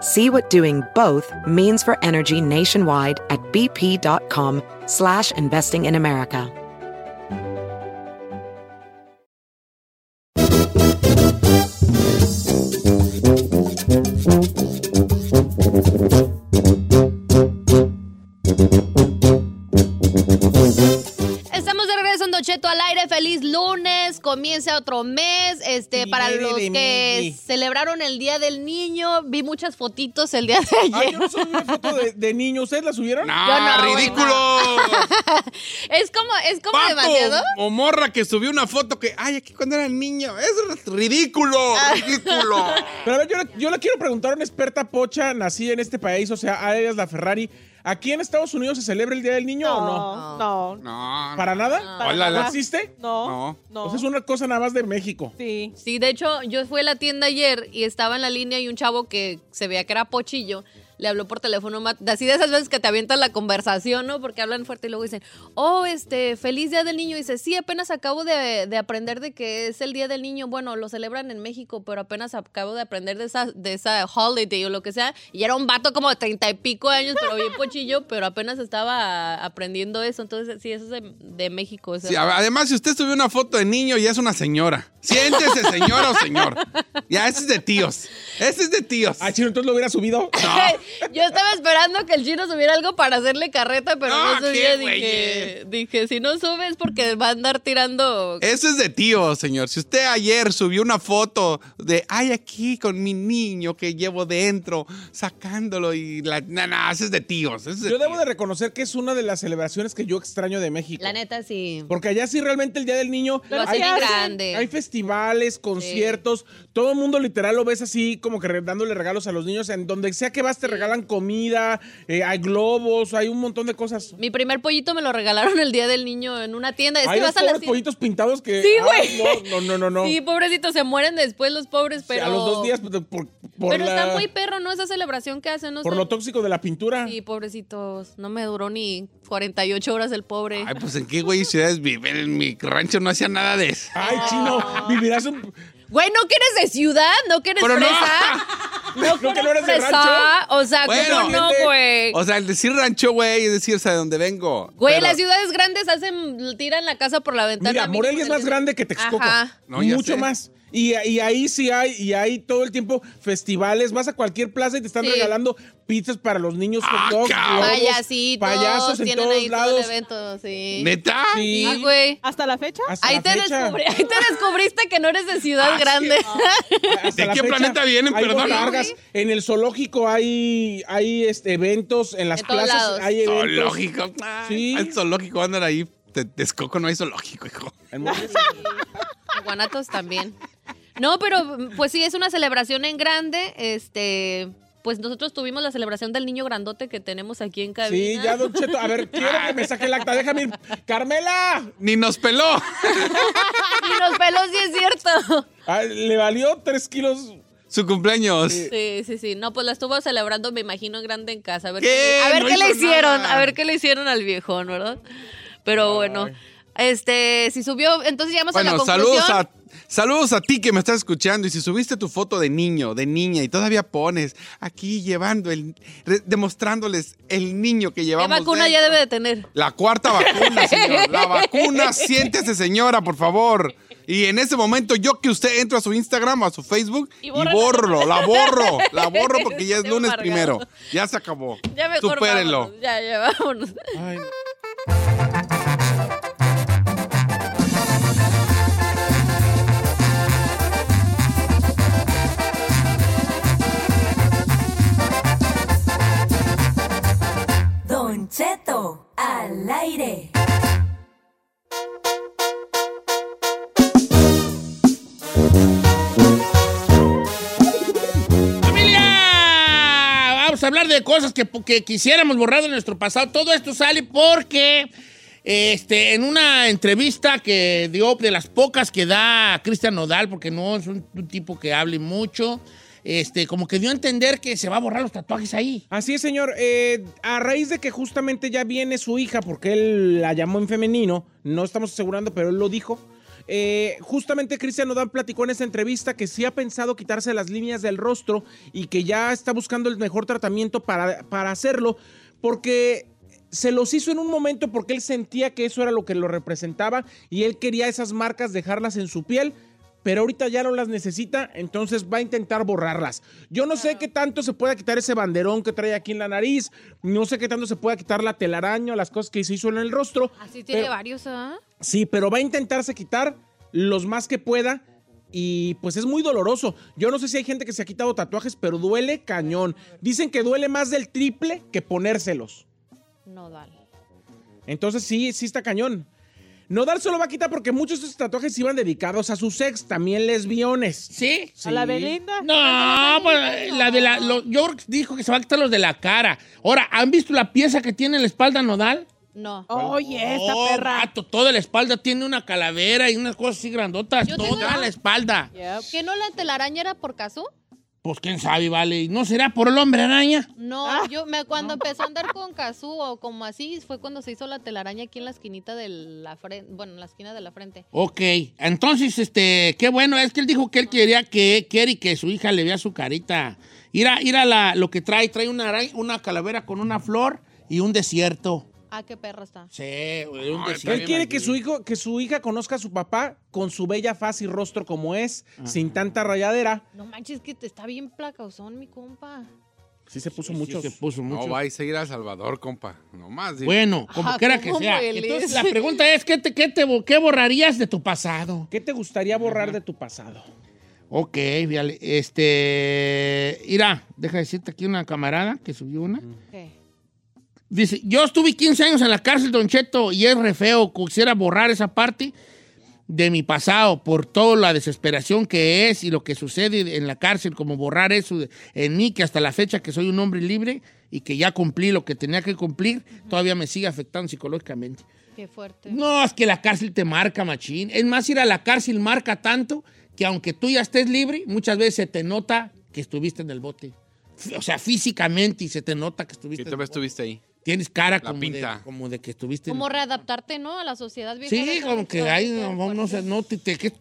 See what doing both means for energy nationwide at bp.com slash investing in America. Estamos de regreso en Don Cheto al aire. Feliz lunes. Comienza otro mes. Este, para los que celebraron el Día del Niño, vi muchas fotitos el día de Ay, ayer. yo no subí una foto de, de niño. ¿Ustedes la subieron? No, Yo no, güey, ridículo. Es como, es como demasiado. o morra que subió una foto que, ay, aquí cuando era niño. Es ridículo, Ah. ridículo. Pero a ver, yo, le- yo le quiero preguntar a una experta pocha nacida en este país, o sea, a ella es la Ferrari. ¿Aquí en Estados Unidos se celebra el Día del Niño o no? No, no, No. ¿Para nada? Hola, ¿No la- existe? no, No. no. O sea, es una cosa nada más de México. Sí. Sí, de hecho, yo fui a la tienda ayer y estaba en la línea y un chavo que se veía que era pochillo. Le habló por teléfono, así de esas veces que te avientan la conversación, ¿no? Porque hablan fuerte y luego dicen, oh, este, feliz día del niño. Y dice, sí, apenas acabo de, de aprender de que es el día del niño. Bueno, lo celebran en México, pero apenas acabo de aprender de esa, de esa holiday o lo que sea. Y era un vato como de treinta y pico años, pero bien pochillo, pero apenas estaba aprendiendo eso. Entonces, sí, eso es de, de México. eso. Sí, además, si usted subió una foto de niño, ya es una señora. Siéntese, señora o señor. Ya, ese es de tíos. Ese es de tíos. Ah, chino, entonces lo hubiera subido. Yo estaba esperando que el chino subiera algo para hacerle carreta, pero No, no, subía. qué Dije, dije, si no subes porque va a andar tirando. Eso es de tíos, señor. Si usted ayer subió una foto de, ay, aquí con mi niño que llevo dentro, sacándolo y la... No, no, eso es de tíos. es de Yo debo tíos. de reconocer que es una de las celebraciones que yo extraño de México. La neta, sí. Porque allá sí realmente el Día del Niño Lo hay, hacen grande. hay festivales, conciertos, todo el mundo literal lo ves así como que dándole regalos a los niños. En donde sea que vas te regalan comida, eh, hay globos, hay un montón de cosas. Mi primer pollito me lo regalaron el día del niño en una tienda. Es hay que los vas a la pobres pollitos pintados que... Sí, güey. no, no, no, no. no. Sí, pobrecitos, se mueren después los pobres, pero. a los dos días por, por, pero la- está muy perro, ¿no? Esa celebración que hacen, no por sé. lo tóxico de la pintura. Sí, pobrecitos. No me duró ni 48 horas el pobre. Ay, pues en qué güey ciudades viven. En mi rancho no hacía nada de eso. Ay, chino, vivirás un... Güey, ¿no que eres de ciudad? ¿No que eres Pero no. fresa? ¿No que no eres de fresa? rancho? O sea, Bueno. ¿cómo no, güey? O sea, el decir rancho, güey, es decir, o sea, de dónde vengo. Güey, Pero- las ciudades grandes hacen, tiran la casa por la ventana. Mira, Morelia es más grande que Texcoco. Ajá. No, ya Mucho sé. más. Y, y ahí sí hay, y hay todo el tiempo festivales. Vas a cualquier plaza y te están Sí. regalando pizzas para los niños, Ah, hot dogs, globos, Payasitos, payasos en tienen todos ahí todo lados. el evento, sí. ¿Neta? Sí. Sí, güey. ¿Hasta la fecha? Hasta Ahí la te, fecha. descubrí- ahí te descubriste que no eres de ciudad Ah, sí. grande. ¿De qué planeta vienen? Perdón. botargas. En el zoológico hay, hay este, eventos, en las En plazas lados. hay eventos. Zoológico. Sí. El zoológico andan ahí. Te- Texcoco no hay zoológico, hijo. En. Guanatos también. No, pero pues sí, es una celebración en grande. Este, pues nosotros tuvimos la celebración del niño grandote que tenemos aquí en Sí, cabina. ya, Don Cheto. A ver, quiero que me saque el acta. Déjame ir. ¡Carmela! Ni nos peló. Y los pelos sí es cierto. Ah, le valió tres kilos. Su cumpleaños. Sí, sí, sí. No, pues la estuvo celebrando, me imagino, en grande en casa. A ver ¿Qué? qué, a ver No qué le hicieron, nada. a ver qué le hicieron al viejón, ¿verdad? Pero bueno, este, si subió, entonces llegamos a la Bueno, conclusión. saludos a, saludos a ti que me estás escuchando. Y si subiste tu foto de niño, de niña, y todavía pones aquí llevando el. re- demostrándoles el niño que ¿Qué llevamos. vacuna ya debe de tener? La cuarta vacuna, señor. La vacuna, siéntese, señora, por favor. Y en ese momento, yo que usted entra a su Instagram, a su Facebook, Y y, borro, la borro, la borro porque ya es Qué lunes primero. Ya se acabó. Ya mejor Supérenlo. Ya, ya, vámonos. Ay, cosas que, que quisiéramos borrar de nuestro pasado. Todo esto sale porque este, en una entrevista que dio, de las pocas que da Cristian Nodal, porque no es un, un tipo que hable mucho, este, como que dio a entender que se va a borrar los tatuajes ahí. Así es, señor. Eh, a raíz de que justamente ya viene su hija, porque él la llamó en femenino, no estamos asegurando, pero él lo dijo. Eh, justamente Cristian Nodal platicó en esa entrevista que sí ha pensado quitarse las líneas del rostro y que ya está buscando el mejor tratamiento para, para hacerlo, porque se los hizo en un momento porque él sentía que eso era lo que lo representaba y él quería esas marcas dejarlas en su piel. Pero ahorita ya no las necesita, entonces va a intentar borrarlas. Yo no sé qué tanto se pueda quitar ese banderón que trae aquí en la nariz, no sé qué tanto se pueda quitar la telaraña, las cosas que se hizo en el rostro. Así tiene pero- varios, ¿ah? Sí, pero va a intentarse quitar los más que pueda. Y pues es muy doloroso. Yo no sé si hay gente que se ha quitado tatuajes, pero duele cañón. Dicen que duele más del triple que ponérselos. No, dale. Entonces sí, sí está cañón. Nodal se lo va a quitar porque muchos de esos tatuajes iban dedicados a sus ex, también lesbiones. ¿Sí? Sí. ¿A la Belinda? No, pues, la de la, lo- que dijo que se va a quitar los de la cara. Ahora, ¿han visto la pieza que tiene en la espalda Nodal? No. Oye, esta Oh, perra. vato, toda la espalda tiene una calavera y unas cosas así grandotas. Yo tengo- toda la espalda. Yep. ¿Que no la telaraña era por caso? Pues quién sabe, vale. ¿Y ¿No será por el hombre araña? No, Ah. yo me cuando empezó a andar con Kazú o como así, fue cuando se hizo la telaraña aquí en la esquinita de la frente, bueno, en la esquina de la frente. Ok, entonces, este, qué bueno, es que él dijo que él quería que, quiere que su hija le vea su carita. Ir a, ir a la, lo que trae, trae una, araña- una calavera con una flor y un desierto. Ah, qué perra está. Sí, güey, un Ay. Él quiere que su, hijo, que su hija conozca a su papá con su bella faz y rostro como es, sin tanta rayadera. No manches, que te está bien placauzón, mi compa. Sí se puso Sí, mucho. se puso mucho. No, va a seguir a Salvador, compa. No más. Bueno, como Ajá, quiera que ¿cómo sea. hueles? Entonces, la pregunta es, ¿qué, te, qué, te, qué borrarías de tu pasado? ¿Qué te gustaría borrar de tu pasado? Ok, fíjale, este... Irá, deja decirte aquí una camarada que subió una. ¿Qué? Dice, yo estuve 15 años en la cárcel, Don Cheto, y es re feo. Quisiera borrar esa parte de mi pasado por toda la desesperación que es y lo que sucede en la cárcel, como borrar eso en mí, que hasta la fecha que soy un hombre libre y que ya cumplí lo que tenía que cumplir, todavía me sigue afectando psicológicamente. Qué fuerte. No, es que la cárcel te marca, machín. Es más, ir a la cárcel marca tanto que aunque tú ya estés libre, muchas veces se te nota que estuviste en el bote. O sea, físicamente y se te nota que estuviste me bote. estuviste ahí. Tienes cara La como de, pinta. como de que estuviste. en- Como readaptarte, ¿no? A la sociedad vieja. Sí, como que hay, no, no sé, no, te,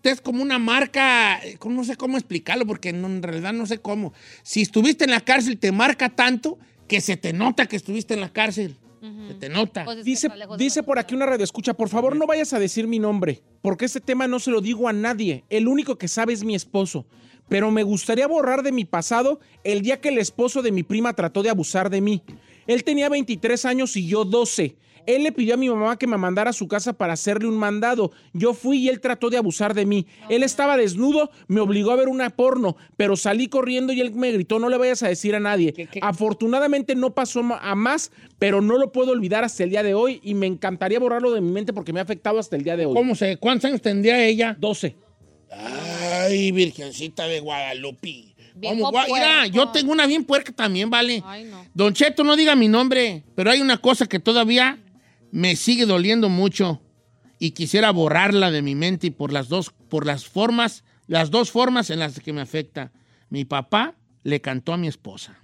es como una marca, eh, no sé cómo explicarlo, porque no- en realidad no sé cómo. Si estuviste en la cárcel, te marca tanto que se te nota que estuviste en la cárcel. Se te nota. Pues Dice, dice por aquí una radio escucha, por favor no vayas a decir mi nombre, porque este tema no se lo digo a nadie. El único que sabe es mi esposo. Pero me gustaría borrar de mi pasado el día que el esposo de mi prima trató de abusar de mí. Él tenía 23 años y yo 12. Él le pidió a mi mamá que me mandara a su casa para hacerle un mandado. Yo fui y él trató de abusar de mí. Él estaba desnudo, me obligó a ver una porno, pero salí corriendo y él me gritó, no le vayas a decir a nadie. qué? Afortunadamente no pasó a más, pero no lo puedo olvidar hasta el día de hoy y me encantaría borrarlo de mi mente porque me ha afectado hasta el día de hoy. ¿Cómo se, ¿Cuántos años tendría ella? 12. Ay, Virgencita de Guadalupe. Vamos, mira, yo tengo una bien puerca también, ¿vale? Ay, no. Don Cheto, no diga mi nombre, pero hay una cosa que todavía me sigue doliendo mucho y quisiera borrarla de mi mente y por las dos, por las formas, las dos formas en las que me afecta. Mi papá le cantó a mi esposa.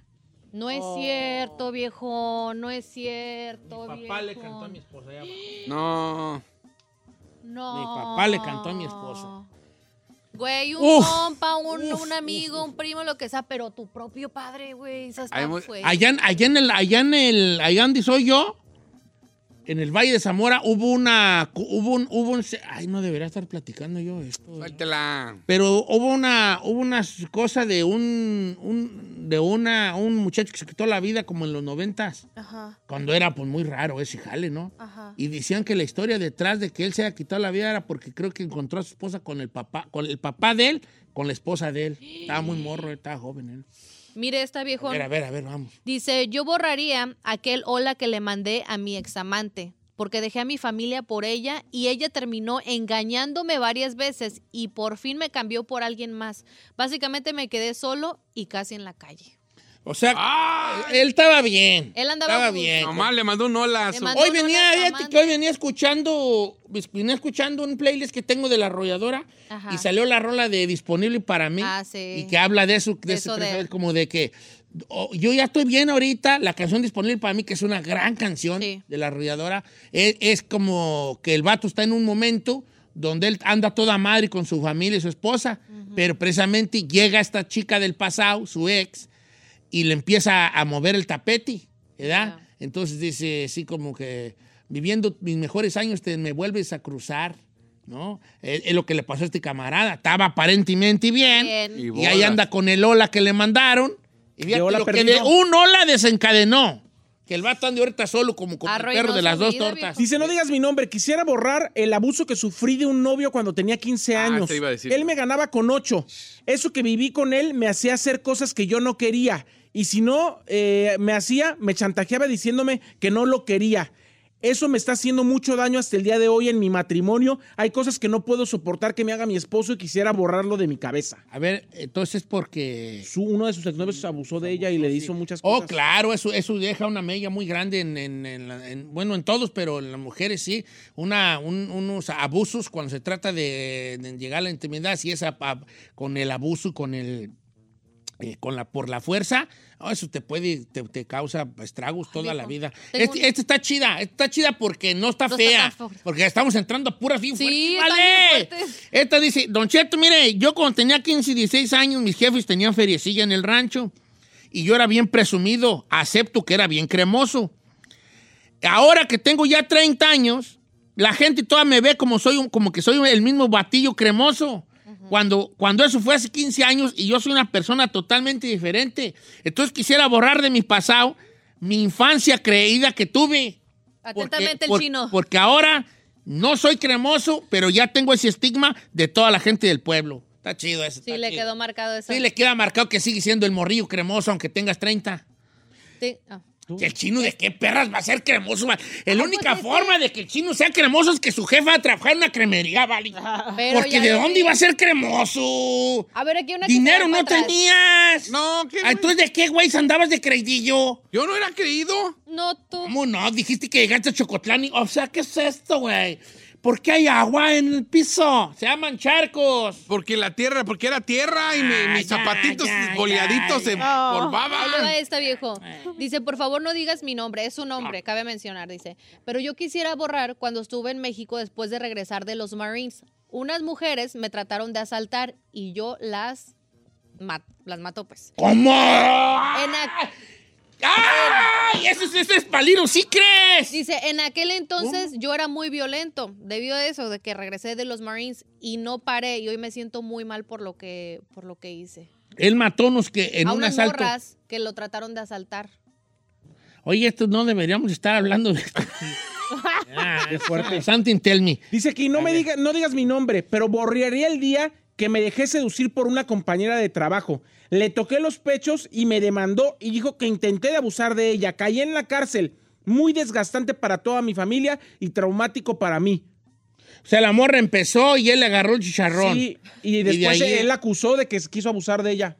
No es cierto, viejo. No es cierto, Mi viejo. papá le cantó a mi esposa. abajo. No. No. Mi papá le cantó a mi esposa. Güey, un Uf, compa, un, un amigo, un primo, lo que sea, pero tu propio padre, güey. Esa está Hay mu- fue. Allá, en- allá en el, allá en el, allá donde soy yo, en el Valle de Zamora, hubo una, hubo un, hubo un, ay, no debería estar platicando yo esto. ¿verdad? Suéltela. Pero hubo una, hubo una cosa de un, un- de una, un muchacho que se quitó la vida como en los noventas, Ajá, cuando era pues muy raro ese jale, ¿no? ajá. Y decían que la historia detrás de que él se haya quitado la vida era porque creo que encontró a su esposa con el papá, con el papá de él, con la esposa de él. Estaba muy morro, estaba joven él. Mire esta viejo. A ver, a ver, a ver, vamos. Dice, yo borraría aquel hola que le mandé a mi examante. porque dejé a mi familia por ella y ella terminó engañándome varias veces y por fin me cambió por alguien más. Básicamente me quedé solo y casi en la calle. O sea, él estaba bien. Él andaba Estaba bien. Nomás le mandó un hola. Hoy venía, fíjate que hoy venía escuchando, venía escuchando un playlist que tengo de la arrolladora Ajá. y salió la rola de disponible para mí Ah, sí. y que habla de eso, de, eso de- como de que oh, yo ya estoy bien ahorita, la canción disponible para mí que es una gran canción Sí. de la arrolladora es, es como que el vato está en un momento donde él anda toda madre con su familia y su esposa, pero precisamente llega esta chica del pasado, su ex, y le empieza a mover el tapete, ¿verdad? Ya. Entonces dice así como que viviendo mis mejores años te me vuelves a cruzar, ¿no? Es, es lo que le pasó a este camarada. Estaba aparentemente bien, Bien. Y y, ahí anda con el hola que le mandaron. Y hola lo que un hola desencadenó. Que el vato ande ahorita solo como, como el perro de las dos vida, tortas. Dice, no digas mi nombre, quisiera borrar el abuso que sufrí de un novio cuando tenía 15 Ah, años. te iba a decir. Él me ganaba con 8. Eso que viví con él me hacía hacer cosas que yo no quería. Y si no eh, me hacía, me chantajeaba diciéndome que no lo quería. Eso me está haciendo mucho daño hasta el día de hoy en mi matrimonio. Hay cosas que no puedo soportar que me haga mi esposo y quisiera borrarlo de mi cabeza. A ver, entonces porque... Su, uno de sus exnovios abusó de ella y le hizo muchas Oh, cosas. claro, eso, eso deja una mella muy grande en, en- en la- en- bueno, en todos, pero en las mujeres sí, una, un- unos abusos cuando se trata de, de llegar a la intimidad, si es a- a- con el abuso con el, eh, con la, por la fuerza, oh, eso te puede, te, te causa estragos toda viejo. la vida. Este, un- este está chida, esta está chida porque no está No fea, porque estamos entrando a puras bien Sí, bien ¿vale? Esta dice, Don Cheto, mire, yo cuando tenía 15 y 16 años, mis jefes tenían feriecilla en el rancho y yo era bien presumido, acepto que era bien cremoso. Ahora que tengo ya 30 años, la gente toda me ve como, soy un- como que soy el mismo batillo cremoso. Cuando, cuando eso fue hace 15 años y yo soy una persona totalmente diferente. Entonces quisiera borrar de mi pasado mi infancia creída que tuve. Atentamente el por- chino. Porque ahora no soy cremoso, pero ya tengo ese estigma de toda la gente del pueblo. Está chido eso. Sí, le chido. quedó marcado eso. Sí, le queda marcado que sigue siendo el morrillo cremoso aunque tengas 30. Sí. Ah. ¿Que el chino de qué perras va a ser cremoso? va? La única pues, forma de que el chino sea cremoso es que su jefa va a trabajar en una cremería, ¿vale? Pero Porque ¿de dónde vi. iba a ser cremoso? A ver, aquí una Dinero no atrás. tenías. No, ¿qué, Ah? Entonces, ¿de qué, güey, andabas de creidillo? Yo no era creído. No, tú. ¿Cómo no? Dijiste que llegaste a Chocotlán y... O sea, ¿qué es esto, güey? ¿Por qué hay agua en el piso? Se llaman charcos. Porque la tierra, porque era tierra y mi- Ah, mis ya, zapatitos ya, boleaditos ya, se ya. Ahí le va polvaban. esta viejo. Dice, por favor no digas mi nombre, es su nombre, cabe mencionar, dice. Pero yo quisiera borrar cuando estuve en México después de regresar de los Marines. Unas mujeres me trataron de asaltar y yo las, ma- las mato, pues. ¿Cómo? En ¡Ay! Eso, es- eso es paliro, ¿sí crees? dice, en aquel entonces yo era muy violento debido a eso, de que regresé de los Marines y no paré y hoy me siento muy mal por lo que, por lo que hice. Él mató unos que en a un unas asalto. morras que lo trataron de asaltar. Oye, esto no deberíamos estar hablando de esto. ah, Qué fuerte. Something tell me. Dice aquí, no me diga, no digas mi nombre, pero borraría el día que me dejé seducir por una compañera de trabajo. Le toqué los pechos y me demandó y dijo que intenté de abusar de ella. Caí en la cárcel. Muy desgastante para toda mi familia y traumático para mí. O sea, la morra empezó y él le agarró el chicharrón. Sí, y de después ahí- él acusó de que quiso abusar de ella.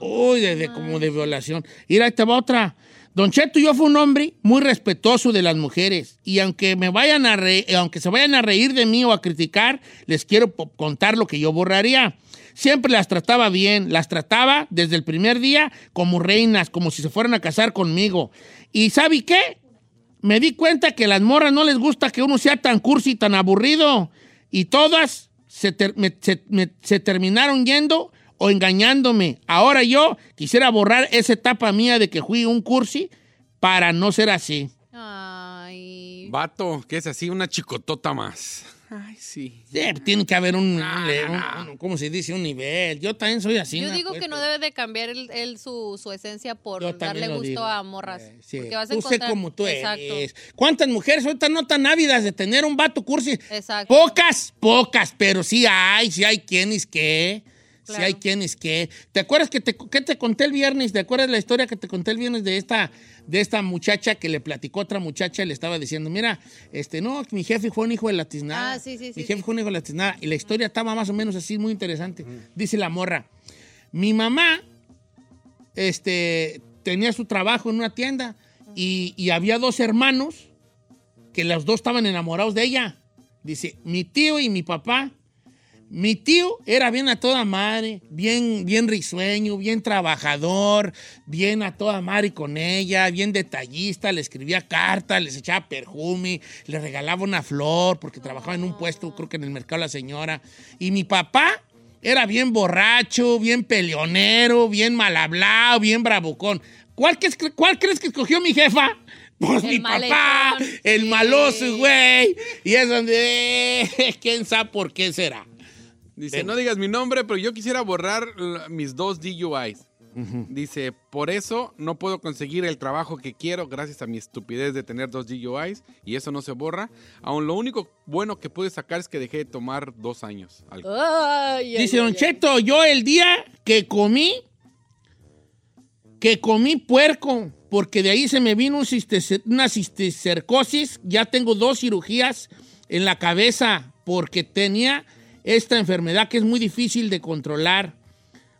Uy, como de violación. Mira, ahí te va otra. Don Cheto, yo fui un hombre muy respetuoso de las mujeres. Y aunque me vayan a aunque se vayan a reír de mí o a criticar, les quiero contar lo que yo borraría. Siempre las trataba bien, las trataba desde el primer día como reinas, como si se fueran a casar conmigo. ¿Y sabe qué? Me di cuenta que a las morras no les gusta que uno sea tan cursi, tan aburrido. Y todas se terminaron yendo o engañándome. Ahora yo quisiera borrar esa etapa mía de que fui un cursi para no ser así. Ay. Vato, que es así, una chicotota más. Ay, sí. Sí, tiene que haber un, No, un- no, un- ¿cómo se dice? Un nivel. Yo también soy así. Yo digo que no debe de cambiar él, él su, su esencia por yo darle gusto digo. a morras. Eh, sí. Porque vas a Tú sé encontrar... como tú Exacto. eres. ¿Cuántas mujeres ahorita no tan ávidas de tener un vato cursi? Exacto. Pocas, pocas, pero sí hay, sí hay quienes que, Claro. Si hay quienes que... ¿Te acuerdas que te, que te conté el viernes? ¿Te acuerdas la historia que te conté el viernes de esta, de esta muchacha que le platicó a otra muchacha y le estaba diciendo, mira, este, no, mi jefe fue un hijo de la tiznada. Ah, sí, sí, sí, Mi jefe sí. fue un hijo de la tiznada. Y la historia estaba más o menos así, muy interesante. Dice la morra, mi mamá este, tenía su trabajo en una tienda y, y había dos hermanos que los dos estaban enamorados de ella. Dice, mi tío y mi papá. Mi tío era bien a toda madre, bien, bien risueño, bien trabajador, bien a toda madre con ella, bien detallista, le escribía cartas, les echaba perfume, le regalaba una flor porque trabajaba en un puesto, creo que en el mercado la señora. Y mi papá era bien borracho, bien peleonero, bien mal hablado, bien bravucón. ¿Cuál, que es- cuál crees que escogió mi jefa? Pues El mi papá, el maloso, güey. Y es donde, eh, quién sabe por qué será. Dice, no digas mi nombre, pero yo quisiera borrar mis dos DUIs. Dice, por eso no puedo conseguir el trabajo que quiero gracias a mi estupidez de tener dos DUIs y eso no se borra. Aún lo único bueno que pude sacar es que dejé de tomar dos años. Dice Don. Cheto, yo el día que comí, que comí puerco, porque de ahí se me vino un una cisticercosis, ya tengo dos cirugías en la cabeza, porque tenía esta enfermedad que es muy difícil de controlar.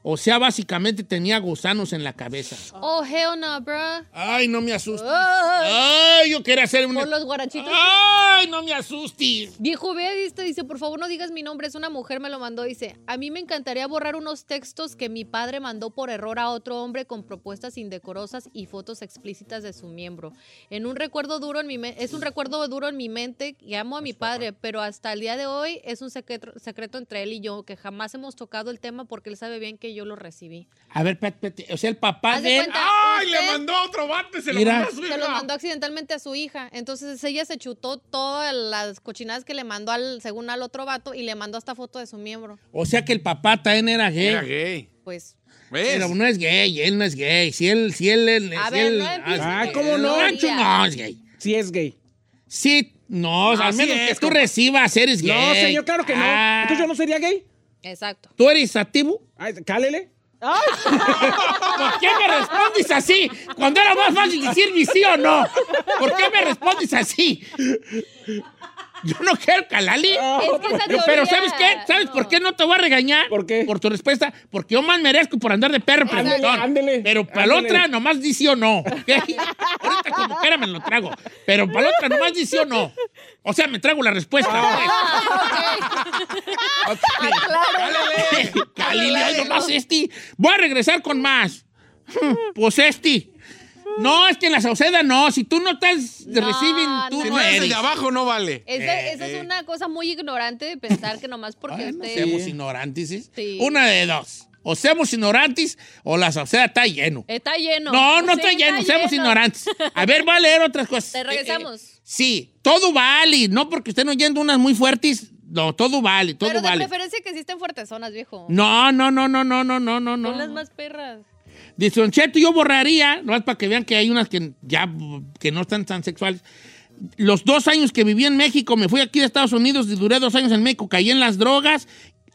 O sea, básicamente tenía gusanos en la cabeza. Oh, hell no, bro. Ay, no me asustes. Ay. Yo quería hacer una... Por los guarachitos. Ay, no me asustes. Viejo, ve dice, por favor no digas mi nombre, es una mujer, me lo mandó, dice, a mí me encantaría borrar unos textos que mi padre mandó por error a otro hombre con propuestas indecorosas y fotos explícitas de su miembro. En un recuerdo duro en mi es un recuerdo duro en mi mente que amo a mi padre, pero hasta el día de hoy es un secreto, secreto entre él y yo, que jamás hemos tocado el tema porque él sabe bien que yo lo recibí. A ver, espérate, espérate. O sea, el papá de de él... cuenta, ¡Ay, le mandó a otro vato y se lo mandó a su Se lo hija! mandó accidentalmente a su hija. Entonces ella se chutó todas las cochinadas que le mandó al, según al otro vato, y le mandó hasta foto de su miembro. O sea que el papá también era gay. Era gay. Pues. ¿Ves? Pero no es gay, él no es gay. Si él, si él, él- A si ver, él- no empieces. Ay, ¿cómo no? Nacho no es gay. Sí es gay. Sí, no, al Así menos es, que tú compa. recibas, eres gay. No, señor, claro que no. Ah, Entonces yo no sería gay. Exacto. ¿Tú eres activo? Ay, cálele. ¿Por qué me respondes así? Cuando era más fácil decir ni sí o no. ¿Por qué me respondes así? Yo no quiero calali. Es que esa Pero, teoría- ¿sabes qué? ¿Sabes no. por qué no te voy a regañar? ¿Por qué? Por tu respuesta. Porque yo más merezco por andar de perro preguntón. ándele, Pero para la ándele. otra nomás di sí o no. ¿ok? Ahorita como quiera me lo trago. Pero para la otra nomás di sí o no. O sea, me trago la respuesta. Ah, pues. Ok. Galileo, ay, nomás este. Voy a regresar con más. Pues este. No, es que en la Sauceda no. Si tú no estás de No, reciben, tú no. Si no el eres. de abajo, no vale. Esa, Eh, esa es una cosa muy ignorante de pensar que nomás porque Ay, no usted. seamos ignorantes. ¿sí? Sí. Una de dos. O seamos ignorantes o la Sauceda está lleno. Está lleno. No, no Sí, estoy lleno, está seamos lleno. ignorantes. A ver, voy a leer otras cosas. Te regresamos. Eh, eh, sí, todo vale. No porque estén oyendo unas muy fuertes. No, todo vale, todo Pero de vale. preferencia que existen fuertes zonas, viejo. No, no, no, no, no, no, no, no. Son las más perras. Dice Don Cheto, yo borraría, no es para que vean que hay unas que ya que no están tan sexuales. Los dos años que viví en México, me fui aquí de Estados Unidos y duré dos años en México, caí en las drogas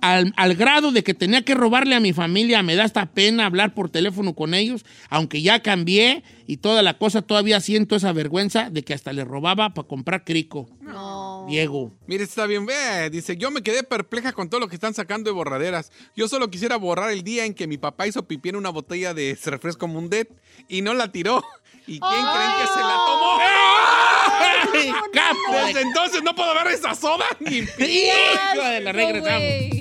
al, al grado de que tenía que robarle a mi familia. Me da esta pena hablar por teléfono con ellos, aunque ya cambié y toda la cosa, todavía siento esa vergüenza de que hasta le robaba para comprar crico. No. Diego. Mire, está bien. Ve, dice, yo me quedé perpleja con todo lo que están sacando de borraderas. Yo solo quisiera borrar el día en que mi papá hizo pipí en una botella de refresco Mundet y no la tiró. ¿Y quién creen que se la tomó? ¡Ay, Desde entonces no puedo ver esa soda ni Hijo de la No, regresamos.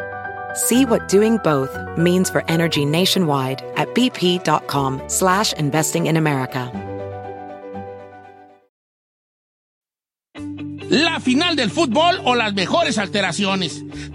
See what doing both means for energy nationwide at bp.com slash investing in America. La final del fútbol o las mejores alteraciones.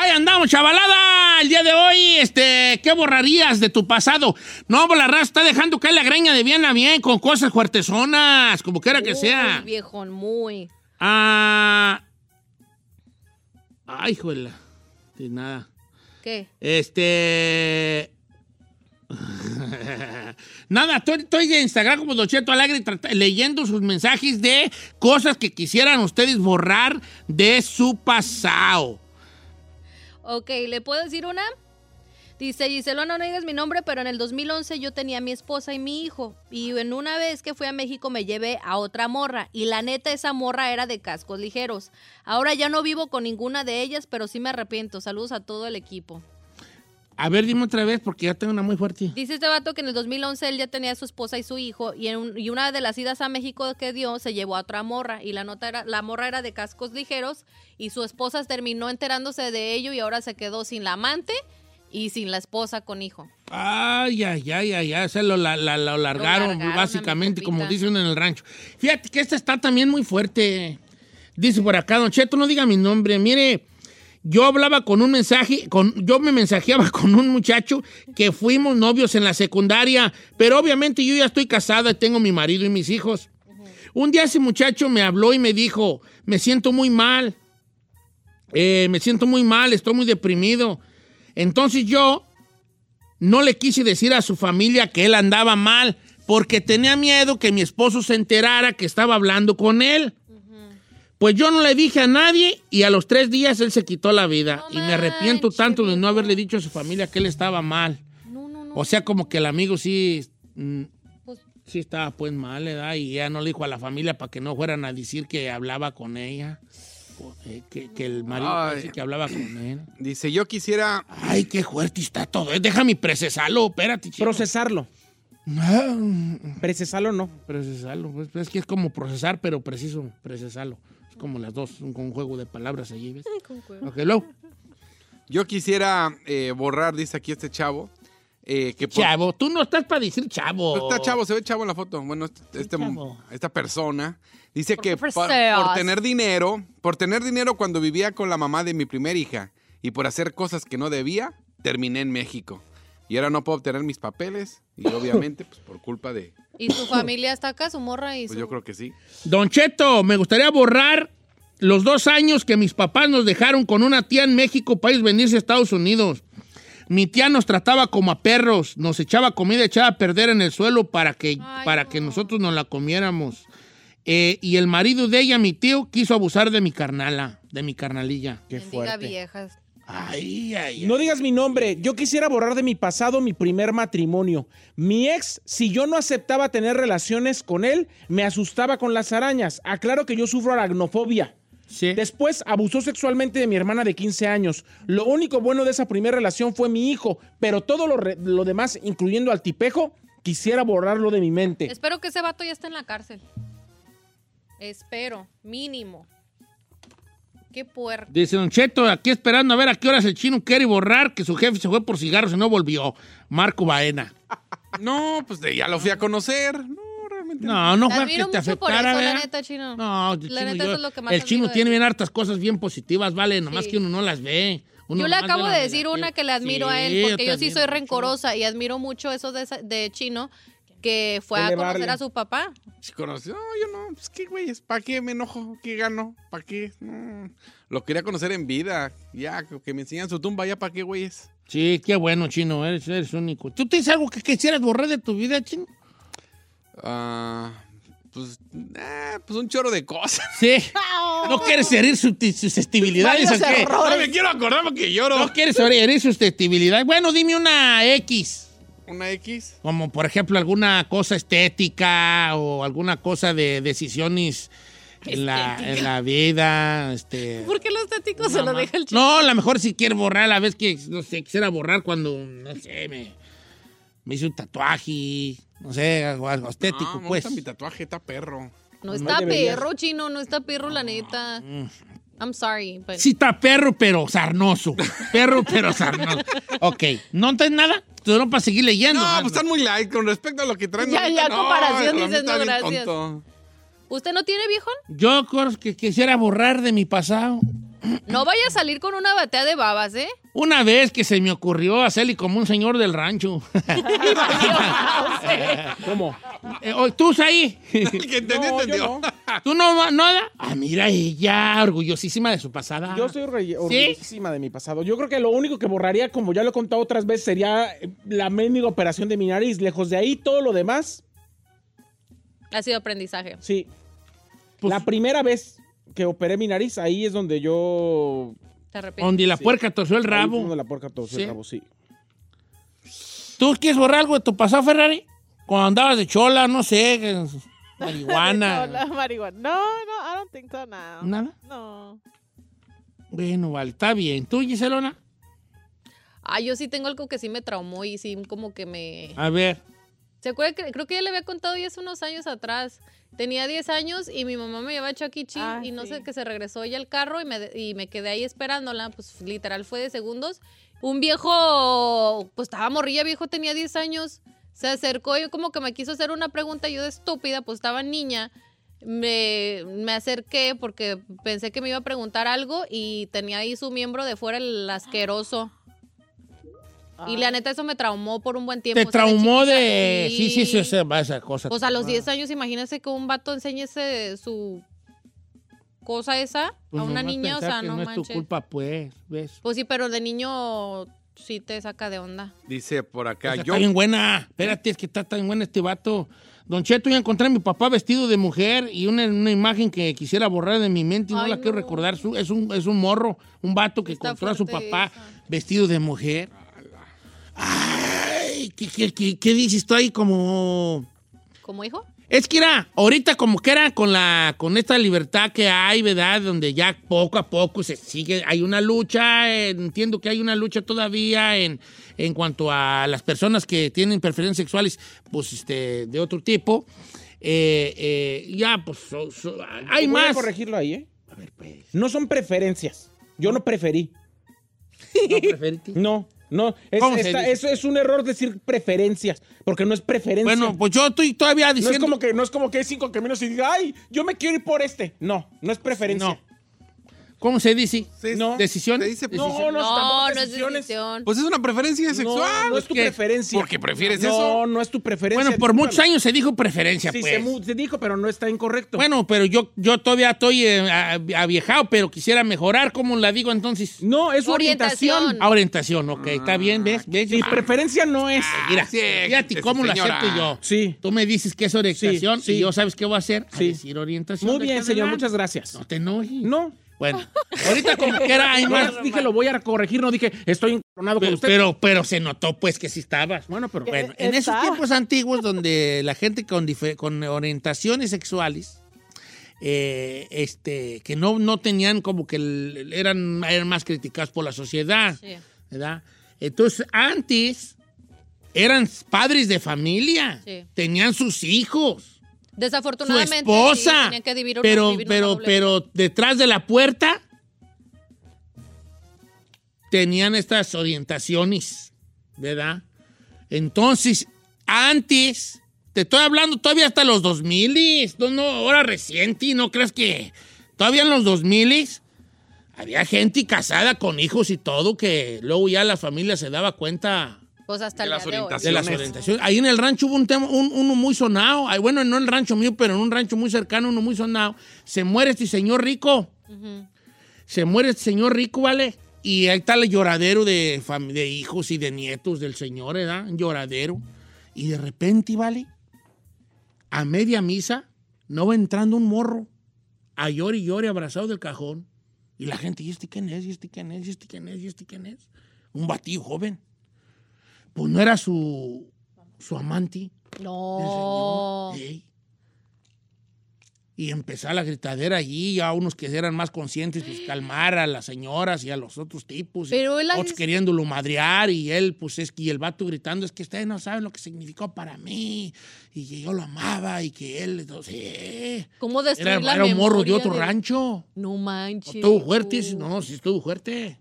Ahí andamos, chavalada. El día de hoy, este, ¿qué borrarías de tu pasado? No, pues la raza está dejando caer la greña de bien a bien con cosas fuertezonas, como quiera que sea. Muy viejón, muy. Ah. Ay, juela. De nada. ¿Qué? Este. Nada, estoy, estoy en Instagram como Don Cheto Alegre leyendo sus mensajes de cosas que quisieran ustedes borrar de su pasado. Ok, ¿le puedo decir una? Dice, Giselona, no digas mi nombre, pero en el 2011 yo tenía a mi esposa y mi hijo. Y en una vez que fui a México me llevé a otra morra. Y la neta, esa morra era de cascos ligeros. Ahora ya no vivo con ninguna de ellas, pero sí me arrepiento. Saludos a todo el equipo. A ver, dime otra vez porque ya tengo una muy fuerte. Dice este vato que en el 2011 él ya tenía a su esposa y su hijo y, en un- y una de las idas a México que dio se llevó a otra morra y la nota era la morra era de cascos ligeros y su esposa terminó enterándose de ello y ahora se quedó sin la amante y sin la esposa con hijo. Ay, ay, ay, ay, ay, se lo, la- la- lo largaron, largaron básicamente, como dicen en el rancho. Fíjate que esta está también muy fuerte. Dice por acá, Don Cheto, no diga mi nombre. Mire, yo hablaba con un mensaje, con, yo me mensajeaba con un muchacho que fuimos novios en la secundaria, pero obviamente yo ya estoy casada y tengo mi marido y mis hijos. Un día ese muchacho me habló y me dijo, me siento muy mal, Eh, me siento muy mal, estoy muy deprimido. Entonces yo no le quise decir a su familia que él andaba mal porque tenía miedo que mi esposo se enterara que estaba hablando con él. Pues yo no le dije a nadie y a los tres días él se quitó la vida. No y me arrepiento tanto de no haberle dicho a su familia que él estaba mal. No, no, no. O sea, como que el amigo sí, mm, Pues- sí estaba pues mal, ¿verdad? Y ya no le dijo a la familia para que no fueran a decir que hablaba con ella. Eh, que, que el marido parece que hablaba con él. Dice, yo quisiera... Ay, qué fuerte está todo. eh. Déjame procesarlo, espérate, chico. Procesarlo. Ah, Procesarlo no. procesarlo. Pues, es que es como procesar, pero preciso procesarlo. Como las dos, un, un juego de palabras allí, ¿ves? Ok, luego. Yo quisiera eh, borrar, dice aquí este chavo, eh, que por- Chavo, tú no estás para decir chavo. Está chavo, se ve chavo en la foto. Bueno, este, este- esta persona dice ¿Por que por, por tener dinero, por tener dinero cuando vivía con la mamá de mi primer hija y por hacer cosas que no debía, terminé en México. Y ahora no puedo obtener mis papeles y obviamente pues por culpa de, ¿Y su familia está acá, su morra y pues su... yo creo que sí. Don Cheto, me gustaría borrar los dos años que mis papás nos dejaron con una tía en México para ir venirse a Estados Unidos. Mi tía nos trataba como a perros, nos echaba comida echada a perder en el suelo para que, Ay, para no. que nosotros nos la comiéramos. Eh, y el marido de ella, mi tío, quiso abusar de mi carnala, de mi carnalilla. Qué fuerte. viejas. Ay, ay, ay. No digas mi nombre. Yo quisiera borrar de mi pasado mi primer matrimonio. Mi ex, si yo no aceptaba tener relaciones con él, me asustaba con las arañas. Aclaro que yo sufro aracnofobia. Sí. Después abusó sexualmente de mi hermana de 15 años. Lo único bueno de esa primera relación fue mi hijo, pero todo lo, re- lo demás, incluyendo al tipejo, quisiera borrarlo de mi mente. Espero que ese vato ya esté en la cárcel. Espero, mínimo. Qué puerco. Dice Don Cheto, aquí esperando a ver a qué horas el chino quiere borrar que su jefe se fue por cigarros y no volvió. Marco Baena. No, pues de- ya lo fui a conocer. No, realmente. No, no fue que admiro te mucho por afectara, eso, la neta, chino. No, el La chino, neta, yo- eso es lo que más el chino tiene ti. bien hartas cosas bien positivas, vale, nomás Sí. que uno no las ve. Uno Yo le acabo de decir una que le admiro a él, porque yo sí soy mucho. rencorosa y admiro mucho eso de, esa- de Chino, que fue a Elevarle. conocer a su papá. Si conoció, no, yo no. Pues qué güeyes, ¿para qué me enojo? ¿Qué gano? ¿Para qué? No. Lo quería conocer en vida. Ya, que me enseñan su tumba, ya, ¿para qué güeyes? Sí, qué bueno, Chino, eres, eres único. ¿Tú tienes algo que quisieras borrar de tu vida, Chino? Ah, pues, eh, pues un choro de cosas. Sí. ¿No quieres herir sus susceptibilidades qué? No me quiero acordar porque lloro. ¿No quieres herir susceptibilidades? Bueno, dime una X. Una X. Como por ejemplo alguna cosa estética o alguna cosa de decisiones en la, en la vida. Este, ¿Por qué los estéticos se lo deja el chico? no, a lo mejor si quiere borrar, a la vez que, no sé, quisiera borrar cuando, no sé, me, me hice un tatuaje, no sé, algo, algo estético, Ah, me pues. gusta mi tatuaje, está perro. No está deberías. perro, chino, no está perro, la neta. I'm sorry, but Sí está perro, pero sarnoso. Perro, pero sarnoso. Ok, ¿no entiendes nada? Tú no para seguir leyendo. No, pues están muy light con respecto a lo que traen. Ya, ahorita, ya, no, comparación, para mí dices, no, gracias. tonto. ¿Usted no tiene viejón? Yo que quisiera borrar de mi pasado. No vaya a salir con una batea de babas, ¿eh? Una vez que se me ocurrió hacerle como un señor del rancho. ¿Cómo? Eh, oh, ¿Tú ahí? Que entendió, No, entendió. no. ¿Tú no nada? Ah, mira ella, orgullosísima de su pasada. Yo orgue- orgullosísima de mi pasado. Yo creo que lo único que borraría, como ya lo he contado otras veces, sería eh, la mendiga operación de mi nariz. Lejos de ahí, todo lo demás, Ha sido aprendizaje. sí. Pues- la primera vez que operé mi nariz, ahí es donde yo... Te. Donde la Sí. puerca torció el ahí fue rabo. donde la puerca torció Sí. el rabo, sí. ¿Tú quieres borrar algo de tu pasado, Ferrari? Cuando andabas de chola, no sé, marihuana. No, la marihuana. No, no, I don't think so now. ¿Nada? No. Bueno, vale, está bien. ¿Tú, Giselona? Ah, yo sí tengo algo que sí me traumó y sí como que me... A ver. ¿Se acuerda que creo que ya le había contado ya hace unos años atrás? Tenía 10 años y mi mamá me llevaba a Chuck E. Ah, y no sí. sé, que se regresó ella al carro y me, y me quedé ahí esperándola, pues literal fue de segundos. Un viejo, pues estaba morrilla, viejo, tenía 10 años, se acercó y como que me quiso hacer una pregunta, yo de estúpida, pues estaba niña. Me, me acerqué porque pensé que me iba a preguntar algo y tenía ahí su miembro de fuera, el asqueroso. Y la neta eso me traumó por un buen tiempo. Te o sea, de traumó chiquita. de... Sí, sí, sí, esa, esa cosa. Pues a los 10 años, imagínese que un vato enseñe ese, su cosa esa Pues a una nomás niña, o sea, no, no es tu manches. culpa, pues, ¿ves? Pues sí, pero de niño sí te saca de onda. Dice por acá, O sea, yo. Está bien buena. Espérate, es que está tan buena este vato. Don Cheto, ya encontré a mi papá vestido de mujer y una, una imagen que quisiera borrar de mi mente y no Ay, la quiero recordar. Es, un, es un morro, un vato que Está encontró a su papá esa. vestido de mujer. Ay, ¿qué, qué, qué- qué dices tú ahí como...? ¿Como hijo? Es que era, ahorita como que era con la, con esta libertad que hay, ¿verdad? Donde ya poco a poco se sigue, hay una lucha, eh, entiendo que hay una lucha todavía en, en cuanto a las personas que tienen preferencias sexuales, pues, este, de otro tipo. Eh, eh, ya, pues, so- so- hay Voy a corregirlo ahí, ¿eh? A ver, pues, No son preferencias. Yo no preferí. ¿no preferiste? No, no. Es, eso es un error decir preferencias, porque no es preferencia. Bueno, pues yo estoy todavía no diciendo... es como que no es como que hay cinco caminos y diga, ay, yo me quiero ir por este. No, no es preferencia. No. ¿Cómo se dice? Sí, No. ¿Decisión? Se dice, No, Decisión. no, No, no es decisión. Pues es una preferencia sexual. No, no es tu ¿Qué? preferencia. ¿Por qué prefieres no, eso? No, no es tu preferencia. Bueno, por muchos años se dijo preferencia, Sí, pues. se, se dijo, pero no está incorrecto. Bueno, pero yo, yo todavía estoy eh, aviejado, pero quisiera mejorar. ¿Cómo la digo entonces? no, es Orientación. orientación. Ah, orientación, ok, está bien, ¿ves? ¿Ves? Mi Ah, preferencia no es. Mira, Sí, fíjate sí, cómo lo señora. acepto yo. Sí. Tú me dices que es orientación Sí, sí. y yo sabes qué voy a hacer. A Sí. decir orientación. Muy de bien, señor, muchas gracias. No te enojes. No. Bueno, ahorita como que era, hay más. Dije, lo voy a corregir, no dije, estoy encoronado con usted. pero, pero se notó pues que sí estabas. bueno, pero. Bueno, en esos tiempos antiguos donde la gente con, con orientaciones sexuales, eh, este, que no, no tenían como que el- eran, eran más criticados por la sociedad, Sí. ¿verdad? Entonces, antes eran padres de familia, Sí. tenían sus hijos, Desafortunadamente. sí, esposa, tenían que vivir una- pero, vivir pero, pero detrás de la puerta tenían estas orientaciones, ¿verdad? Entonces, antes, te estoy hablando todavía hasta los 2000, no, no, ahora reciente, ¿no crees que todavía en los 2000 había gente casada con hijos y todo que luego ya la familia se daba cuenta Pues hasta De el las día de hoy. orientaciones. De las orientaciones. Ahí en el rancho hubo un tema, un- uno muy sonado. Ay, bueno, no en el rancho mío, pero en un rancho muy cercano, uno muy sonado. Se muere este señor rico. Se muere este señor rico, ¿vale? Y ahí está el lloradero de, de hijos y de nietos del señor, ¿verdad? Un lloradero. Y de repente, ¿vale? A media misa, no va entrando un morro. A llore y llore abrazado del cajón. Y la gente, ¿y este quién es? ¿Y este quién es? ¿Y este quién es? ¿Y este quién es? Un batillo joven. Pues no era su, su amante. No. señor. Y empezó la gritadera allí, ya unos que eran más conscientes, pues calmar a las señoras y a los otros tipos. Pero él otros es- queriéndolo madrear y él, pues es que y el vato gritando, es que ustedes no saben lo que significó para mí y que yo lo amaba y que él, entonces, ¿Cómo destruir era, la era un morro de otro del- rancho. No manches. estuvo fuerte, no, sí estuvo fuerte.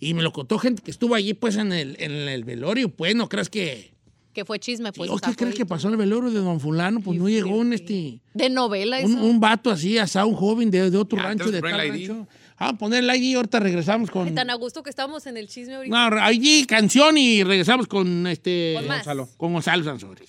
Y me lo contó gente que estuvo allí, pues, en el, en el velorio. Pues, ¿no crees que...? Que fue chisme, pues. ¿O qué crees que pasó en el velorio de don fulano? Pues no llegó un, este... De novela Un, eso. un vato así, asado, un joven de, de otro Ya, rancho, de tal ID. rancho. Ah, poner el ID y ahorita regresamos con... Ay, Tan a gusto que estábamos en el chisme ahorita. No, ID, canción y regresamos con este... Con más. Gonzalo. Con Gonzalo Sansores.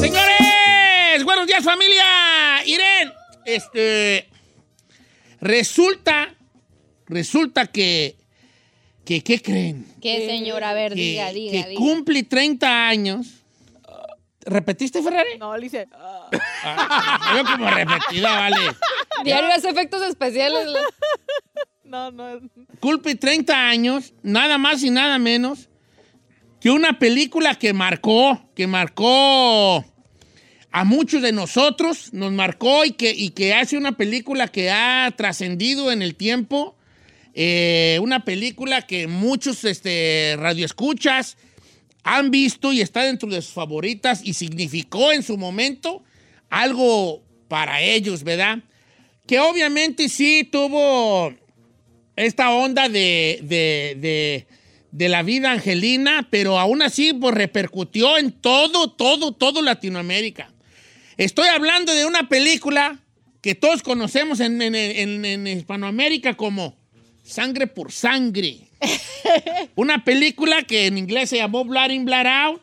Señores, buenos días familia. Irene, este, resulta, resulta que, que ¿qué creen? ¿Qué, señora? A ver, Que, diga, diga, que diga. cumple 30 años. ¿Repetiste, Ferrari? No, le dice. ah. Ah, yo como repetida, vale. Diario hace efectos especiales. No. Cumple 30 años, nada más y nada menos que una película que marcó, que marcó a muchos de nosotros, nos marcó y que, y que hace una película que ha trascendido en el tiempo, eh, una película que muchos este, radioescuchas han visto y está dentro de sus favoritas y significó en su momento algo para ellos, ¿verdad? Que obviamente sí tuvo esta onda de, de, de- de la vida angelina, pero aún así pues, repercutió en todo, todo, todo Latinoamérica. Estoy hablando de una película que todos conocemos en, en- en- en Hispanoamérica como Sangre por Sangre. una película que en inglés se llamó Blood in, Blood Out.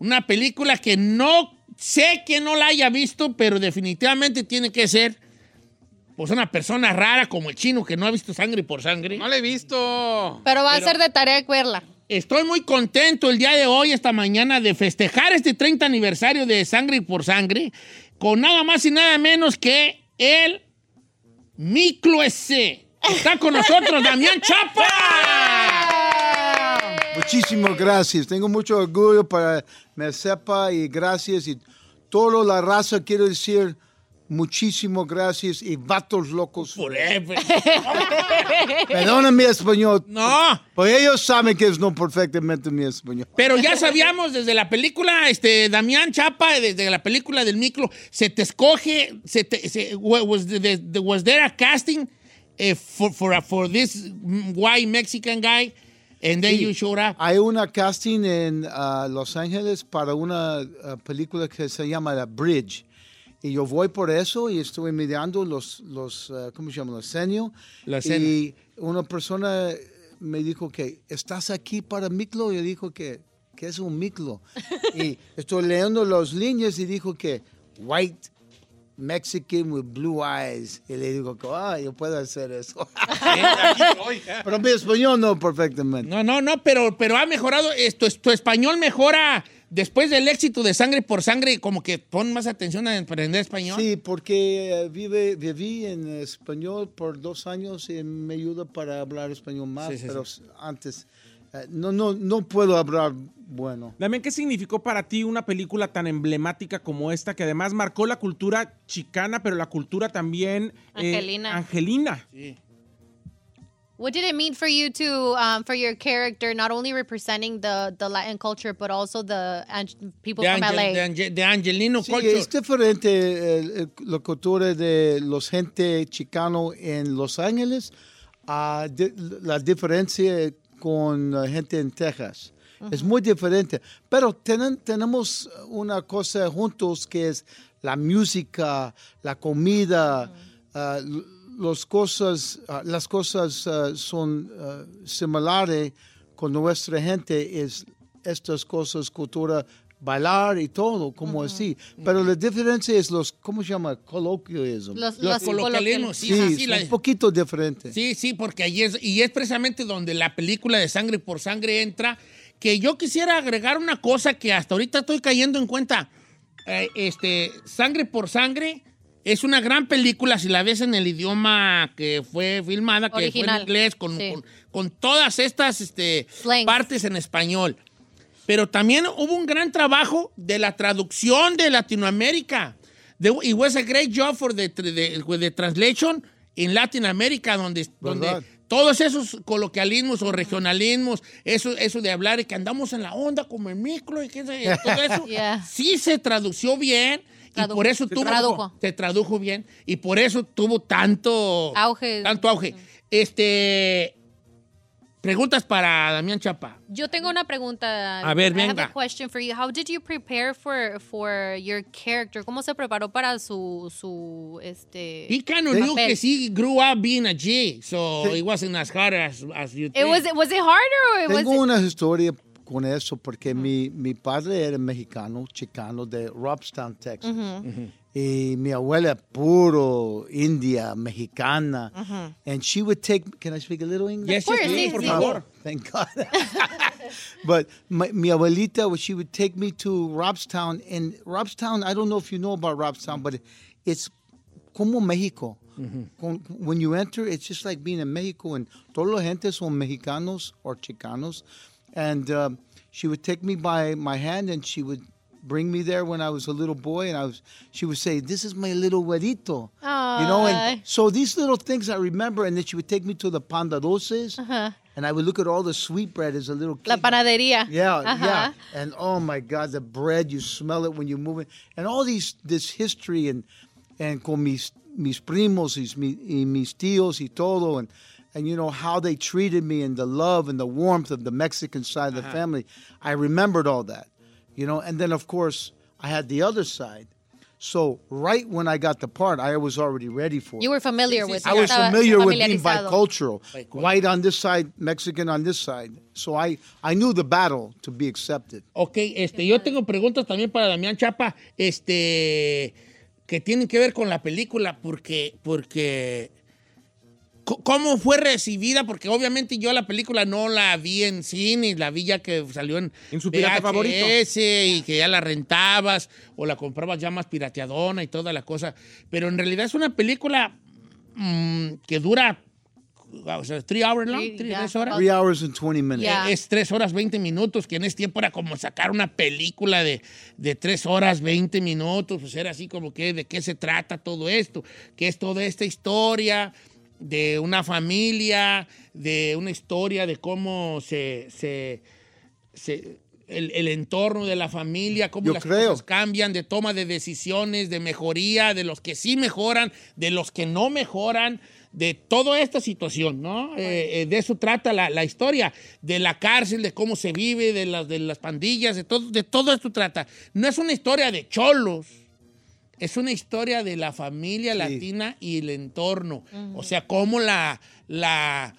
Una película que no sé que no la haya visto, pero definitivamente tiene que ser pues una persona rara como el chino que no ha visto Sangre por Sangre. No la he visto. Pero va Pero- a ser de tarea verla. Estoy muy contento el día de hoy, esta mañana, de festejar este 30 aniversario de Sangre por Sangre con nada más y nada menos que el Miclo S. Está con nosotros Damián Chapa. Muchísimas gracias. Tengo mucho orgullo para me sepa y gracias. Y toda la raza quiero decir muchísimas gracias y vatos locos. Forever. Perdona mi español. No, Pues ellos saben que es no perfectamente mi español. pero ya sabíamos desde la película, este, Damián Chapa, desde la película del Miclo, se te escoge, se te, se- was, the- the- was there a casting eh, for, for, for this white Mexican guy And then Sí. you showed up. Hay una casting en ah, Los Ángeles para una ah, película que se llama The Bridge. Y yo voy por eso y estoy mirando los, los ah, ¿cómo se llama? Los senios. La escena. Y una persona me dijo que, ¿estás aquí para miclo? Yo dijo que, que es un miclo. y estoy leyendo las líneas y dijo que, white Mexican with blue eyes. Y le digo que, ah, yo puedo hacer eso. Pero mi español no perfectamente. No, no, no, pero, pero ha mejorado. Esto, tu español mejora después del éxito de Sangre por Sangre, como que pon más atención a aprender español. Sí, porque eh, vive, viví en español por dos años y me ayuda para hablar español más, Sí, sí, pero antes eh, no, no, no puedo hablar bueno. Damián, ¿qué significó para ti una película tan emblemática como esta, que además marcó la cultura chicana, pero la cultura también eh, Angelina. angelina? What did it mean for you to, um, for your character, not only representing the, the Latin culture, but also the people De, from Angel- LA? de Ange- de Angelino Sí, Culture. es diferente la cultura de los gente chicano en Los Ángeles a di- la diferencia con la gente en Texas. Es muy diferente, pero tenen- tenemos una cosa juntos que es la música, la comida, ah, l- los cosas, ah, las cosas ah, son ah, similares con nuestra gente, es estas cosas, cultura, bailar y todo, como así. Pero la diferencia es los, ¿cómo se llama? Colloquialism. Los, Los los coloquialismos, sí, sí, sí, la- un poquito diferente. Sí, sí, porque ahí es, y es precisamente donde la película de Sangre por Sangre entra, que yo quisiera agregar una cosa que hasta ahorita estoy cayendo en cuenta. Eh, este, Sangre por Sangre es una gran película si la ves en el idioma que fue filmada, que fue Original, en inglés, con, sí. con- con todas estas este, partes en español. Pero también hubo un gran trabajo de la traducción de Latinoamérica. The, it was a great job for the, the, with the translation in Latin America, donde, donde todos esos coloquialismos o regionalismos, eso, eso de hablar y que andamos en la onda como el micro y que todo eso, Yeah. sí se tradució bien y por eso Se tuvo, tradujo. se tradujo bien y por eso tuvo tanto Auge. Tanto auge. Este, preguntas para Damián Chapa. Yo tengo una pregunta. A ver, I have venga. a question for you. How did you prepare for, for your character? ¿Cómo se preparó para su, su este, He kind of knew que he grew up being a G, so it wasn't as hard as, as you It think. was, was it harder or it was Tengo it- una historia con eso porque mi, mi padre era mexicano, chicano de Robstown, Texas. Y mi abuela puro india, mexicana. And she would take, can I speak a little English? Yes, yes, course, sí, sí, por favor. Thank God. but my, mi abuelita, she would take me to Robstown. And Robstown, I don't know if you know about Robstown, but it's como Mexico. Con- When you enter, it's just like being in Mexico, and toda la gente son mexicanos or chicanos. And um, she would take me by my hand, and she would bring me there when I was a little boy, and I was. She would say, "This is my little güerito," you know. And so these little things I remember, and then she would take me to the pandaroces, and I would look at all the sweet bread as a little kid. La panadería. Yeah, Ajá. yeah. And oh my God, the bread, you smell it when you move it. And all these, this history and, and con mis, mis primos y mis, y mis tíos y todo. And, and you know, how they treated me and the love and the warmth of the Mexican side of the uh-huh. family. I remembered all that, you know. And then, of course, I had the other side. So right when I got the part, I was already ready for it. You were familiar with I was familiar with being familiarizado. bicultural, white on this side, Mexican on this side. So I, I knew the battle to be accepted. Ok, este, yo tengo preguntas también para Damián Chapa, este, que tienen que ver con la película, porque, porque, co- ¿cómo fue recibida? Porque obviamente yo la película no la vi en cine, la vi ya que salió en, En su pirata favorito. y que ya la rentabas o la comprabas ya más pirateadona y toda la cosa. Pero en realidad es una película mm, que dura, o sea, three hours long, three- ya. tres horas. Three hours and 20 minutes. Yeah. Es tres horas 20 minutos, que en ese tiempo era como sacar una película de, de tres horas 20 minutos, pues era así como que de qué se trata todo esto, que es toda esta historia de una familia, de una historia de cómo se, se, se- el, el entorno de la familia, cómo Yo las creo. cosas cambian, de toma de decisiones, de mejoría, de los que sí mejoran, de los que no mejoran, de toda esta situación, ¿no? Eh, eh, de eso trata la, la historia, de la cárcel, de cómo se vive, de las, de las pandillas, de todo, de todo esto trata. No es una historia de cholos, es una historia de la familia latina y el entorno. O sea, cómo la, la,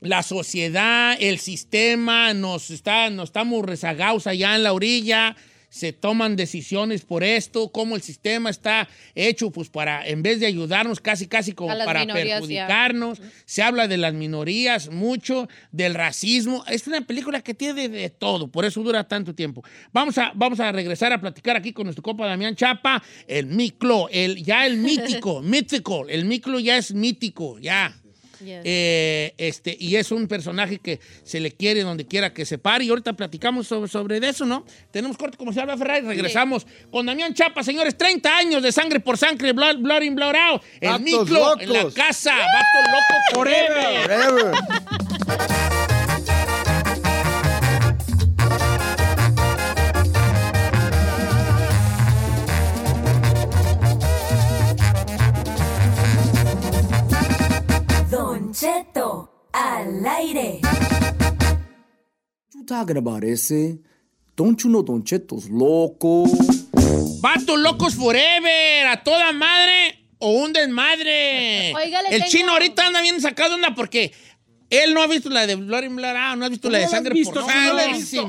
la sociedad, el sistema, nos, está, nos estamos rezagados allá en la orilla, se toman decisiones por esto, cómo el sistema está hecho, pues para, en vez de ayudarnos, casi, casi como para ya. perjudicarnos. Se habla de las minorías mucho, del racismo. Es una película que tiene de, de todo, por eso dura tanto tiempo. Vamos a, vamos a regresar a platicar aquí con nuestro copa Damián Chapa, el Miclo, el, ya el mítico, mítico, el Miclo ya es mítico, ya. Yes. Eh, este, y es un personaje que se le quiere donde quiera que se pare. Y ahorita platicamos sobre, sobre de eso, ¿no? Tenemos corte como se habla Ferrari. Regresamos con Damián Chapa, señores. 30 años de sangre por sangre, blood, blood in, blood out. El Vatos micro en la casa. Vato loco forever. Forever. Cheto al aire. you talking about, ese? Don't you know Don Cheto's loco? Vatos locos forever. A toda madre o un desmadre. Oiga, le El tengo- chino ahorita anda bien sacado onda porque él no ha visto la de Blood in, blood out. No ha visto la de ¿Cómo la has sangre por No, no la he sangre. visto.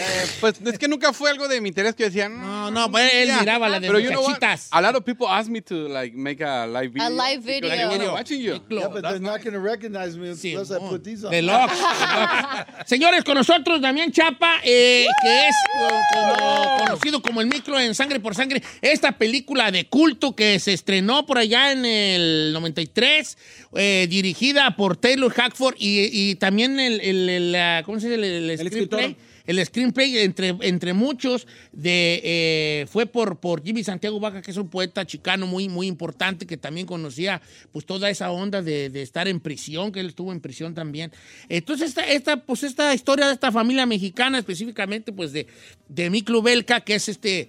Eh, pues es que nunca fue algo de mi interés que decían. No, no, pues él Yeah. miraba la de Pero you know what? muchachitas. A lot of people ask me to like make a live video. A live video. wanna Video. watching you. Yeah, but that's they're not going to recognize me Sí, unless I mon. put these on. De locos. Señores, con nosotros Damián Chapa, eh, que es eh, como- conocido como el micro en Sangre por Sangre. Esta película de culto que se estrenó por allá en el 93, eh, dirigida por Taylor Hackford y, y también el, el- el, ah, ¿cómo se dice? El, escritor. El screenplay, entre, entre muchos, de, eh, fue por, por Jimmy Santiago Vaca, que es un poeta chicano muy, muy importante, que también conocía pues, toda esa onda de, de estar en prisión, que él estuvo en prisión también. Entonces, esta, esta, pues, esta historia de esta familia mexicana, específicamente pues, de, de Belka, que es este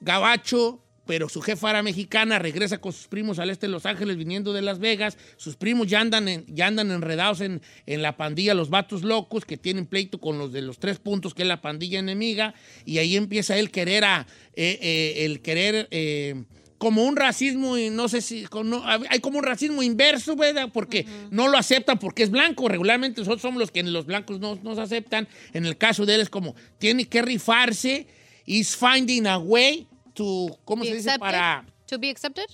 gabacho, pero su jefa era mexicana, regresa con sus primos al este de Los Ángeles viniendo de Las Vegas, sus primos ya andan, en- ya andan enredados en, en la pandilla Los Vatos Locos, que tienen pleito con los de los tres puntos, que es la pandilla enemiga, y ahí empieza él querer a, eh, eh, el querer... eh, como un racismo, y no sé si, no, hay como un racismo inverso, ¿verdad? Porque no lo aceptan porque es blanco. Regularmente nosotros somos los que los blancos no nos aceptan. En el caso de él es como, tiene que rifarse, is finding a way to, ¿cómo Be se dice? accepted? Para, To be accepted?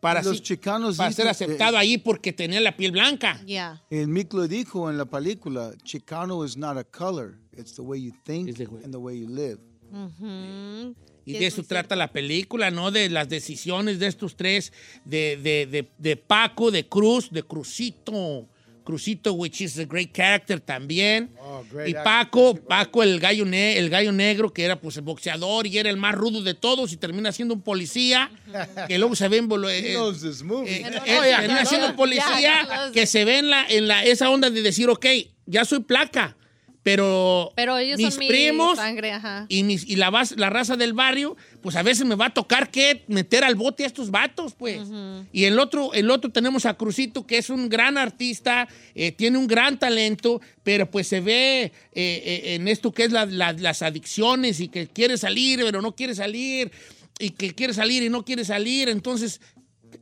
para, Los sí- chicanos para ser aceptado ahí porque tenía la piel blanca. Yeah. El Miklo dijo en la película, Chicano is not a color, it's the way you think and the way you live. Ujú. Y de es eso trata la película, ¿no? De las decisiones de estos tres, de, de, de, de Paco, de Cruz, de Crucito. Crucito, which is a great character también. Oh, great y actor, Paco, Paco el gallo, ne- el gallo negro, que era pues el boxeador y era el más rudo de todos y termina siendo un policía, que luego se ve en... eh, eh, termina siendo un policía que se ve en, la, en la, esa onda de decir, ok, ya soy placa, pero, Pero ellos mis son mi primos sangre, ajá. y, mis, y la, raza del barrio, pues a veces me va a tocar que meter al bote a estos vatos, pues. Y el otro, el otro tenemos a Crucito, que es un gran artista, eh, tiene un gran talento, pero pues se ve eh, eh, en esto que es la- la- las adicciones y que quiere salir, pero no quiere salir, y que quiere salir y no quiere salir. Entonces,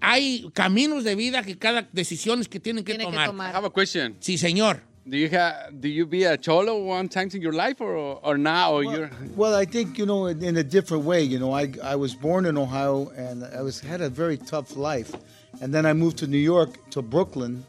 hay caminos de vida que cada decisiones que tienen que Tiene que tomar. I tomar. have a question. Sí, señor. Do you have do you be a cholo one times in your life or or not or you're Well, I think you know, in, in a different way. You know, I I was born in Ohio and I was had a very tough life, and then I moved to New York to Brooklyn,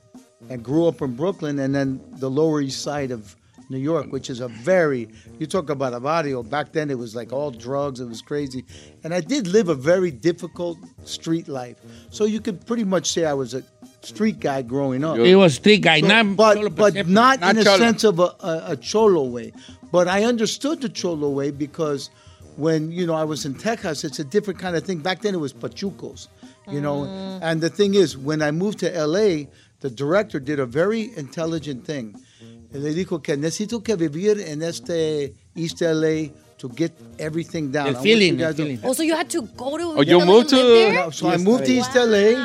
and grew up in Brooklyn, and then the Lower East Side of New York, which is a very you talk about a barrio. Back then, it was like all drugs. It was crazy, and I did live a very difficult street life. So you could pretty much say I was a street guy growing up. He was street guy, So- not but solo but perception. not, Not in cholo. a sense of a, a, a cholo way. But I understood the cholo way because when you know I was in Texas, it's a different kind of thing. Back then it was pachucos, you know. Mm. And the thing is, when I moved to L.A., the director did a very intelligent thing. Le dijo que necesito que vivir en este East L.A. to get everything down. El I want feeling, you el guys to- feeling. Oh, so you had to go to. Oh, you LA moved to- there? So I moved to East L.A.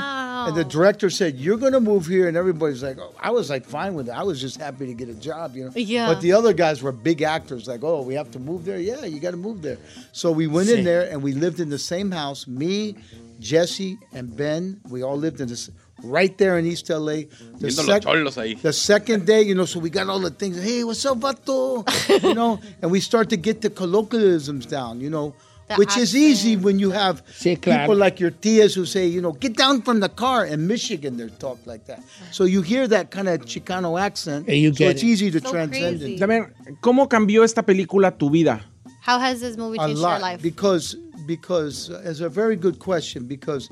Wow. And the director said, "You're going to move here," and everybody's like, oh, "I was like fine with it. I was just happy to get a job, you know." Yeah. But the other guys were big actors, like, "Oh, we have to move there. Yeah, you got to move there." So we went Sí. in there and we lived in the same house. Me, Jesse, and Ben. We all lived in this right there in East LA. The, Viendo los cholos ahí. the second day, you know, so we got all the things. Hey, what's up, vato? you know, and we start to get the colloquialisms down. You know. The Which is easy when you have Sí, claro. people like your tias who say, you know, get down from the car. In Michigan, they talk like that. So you hear that kind of Chicano accent. And you so get it's it. easy to So transcend crazy. it. También, ¿cómo cambió esta película tu vida? How has this movie changed your life? because because uh, it's a very good question because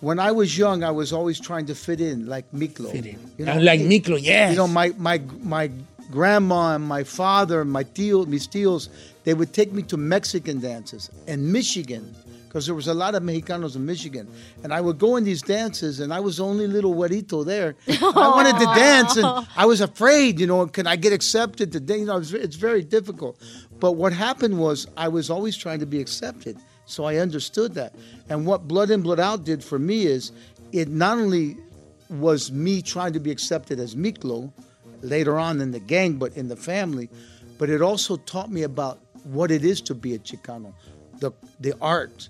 when I was young I was always trying to fit in like Miklo. Fit in. You know, Like Miklo, yes. You know my my my grandma and my father and my tío, mis tíos, they would take me to Mexican dances in Michigan because there was a lot of Mexicanos in Michigan, and I would go in these dances, and I was the only little güerito there. I wanted to dance, and I was afraid, you know, can I get accepted to? You know, it's, it's very difficult. But what happened was I was always trying to be accepted, so I understood that. And what Blood In Blood Out did for me is it not only was me trying to be accepted as Miklo later on in the gang, but in the family, but it also taught me about what it is to be a Chicano, the the art,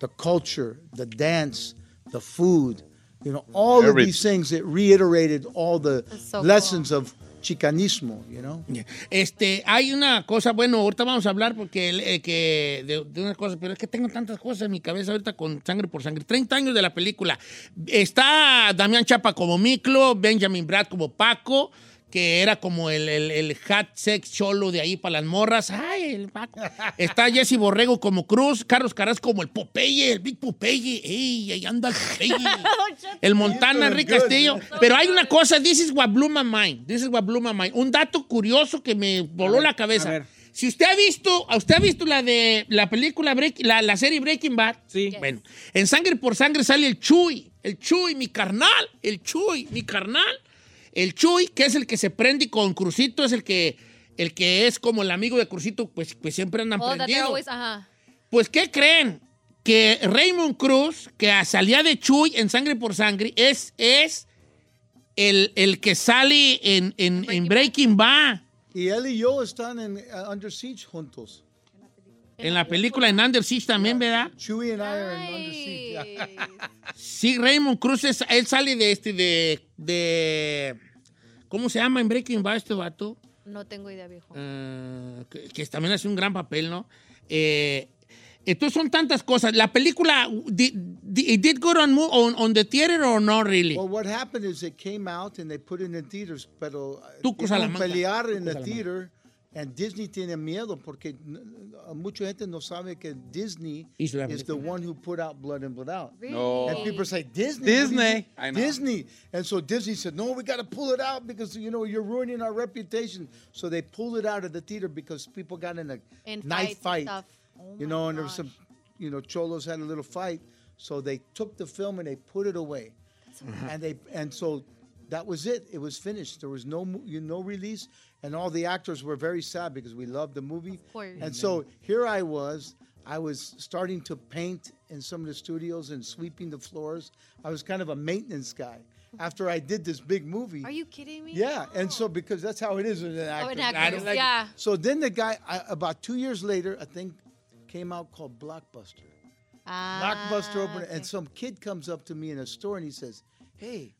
the culture, the dance, the food, you know, all of Everything. these things that reiterated all the so lessons of Chicanismo, you know. Este, hay una cosa, bueno, ahorita vamos a hablar porque eh, que de, de una cosa, pero es que tengo tantas cosas en mi cabeza ahorita con sangre por sangre. 30 años de la película. Está Damián Chapa como Miklo, Benjamin Brad como Paco, que era como el, el, el hat sex cholo de ahí para las morras. Ay, el Paco. Está Jesse Borrego como Cruz, Carlos Caras como el Popeye, el Big Popeye. Ey, ahí anda el Popeye. El Montana, Enrique Castillo. Pero hay una cosa, this is what blew my mind. This is what blew my mind. Un dato curioso que me voló la a cabeza. ver. Si usted ha visto, usted ha visto la de la película Break- la, la serie Breaking Bad. Sí. Bueno, en Sangre por Sangre sale el Chuy, el Chuy, mi carnal, el Chuy, mi carnal. El Chuy, que es el que se prende con Crucito, es el que, el que es como el amigo de Crucito, pues, pues siempre andan Oh, that they're prendidos. always, ajá. Pues, ¿qué creen? Que Raymond Cruz, que salía de Chuy en Sangre por Sangre, es, es el, el que sale en, en, en Breaking Bad. Y él y yo están en uh, Under Siege juntos. En la película en Under Siege también, ¿verdad? Chewie and I are in Under Siege. Sí, Raymond Cruz, es- él sale de este, de, de... ¿Cómo se llama en Breaking Bad este vato? No tengo idea, viejo. Eh, que, que también hace un gran papel, ¿no? Eh, entonces son tantas cosas. La película, did, did, it did good on, on, on the theater or not really? Well, what happened is it came out and they put it in theaters, pero uh, Tuco Salamanca. pelear Tuco en the theater Disney tiene miedo porque n- n- mucha gente no sabe que Disney is the película. one who put out Blood and Blood Out. No. And people say Disney, what do you Disney. I know. Disney, and so Disney said, "No, we got to pull it out because you know you're ruining our reputation." So they pulled it out of the theater because people got in a In knife fights and fight, stuff. Oh you my know, and there was some, you know, cholos had a little fight, so they took the film and they put it away, and they and so that was it. It was finished. There was no you no release, and all the actors were very sad because we loved the movie. course. And so here I was. I was starting to paint in some of the studios and sweeping the floors. I was kind of a maintenance guy after I did this big movie. Are you kidding me? Yeah, and so because that's how it is with an actor. Oh, an actor, Claro. yeah. So then the guy, I, about two years later, a thing came out called Blockbuster. Ah, Blockbuster opened, okay. and some kid comes up to me in a store and he says, "Hey,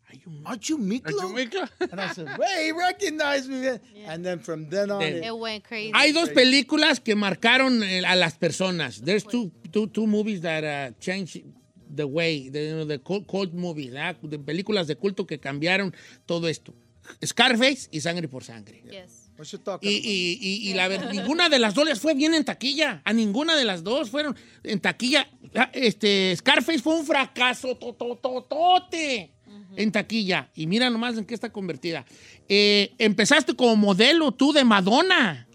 aren't you Miklo?" Are you Miklo? And I said, "Hey, he recognized me." man." And then from then on, it, It went crazy. Hay dos películas que marcaron eh, a las personas. There's two, two, two movies that uh, changed the way, the, you know, the cult, cult movies, ¿verdad? de películas de culto que cambiaron todo esto. Scarface y Sangre por Sangre. Yes. what you talking Y, y- y- y la ver- ninguna de las dos les fue bien en taquilla. A ninguna de las dos fueron en taquilla. Ah, Este, Scarface fue un fracaso totototote en taquilla. Y mira nomás en qué está convertida. Eh, empezaste como modelo tú de Madonna.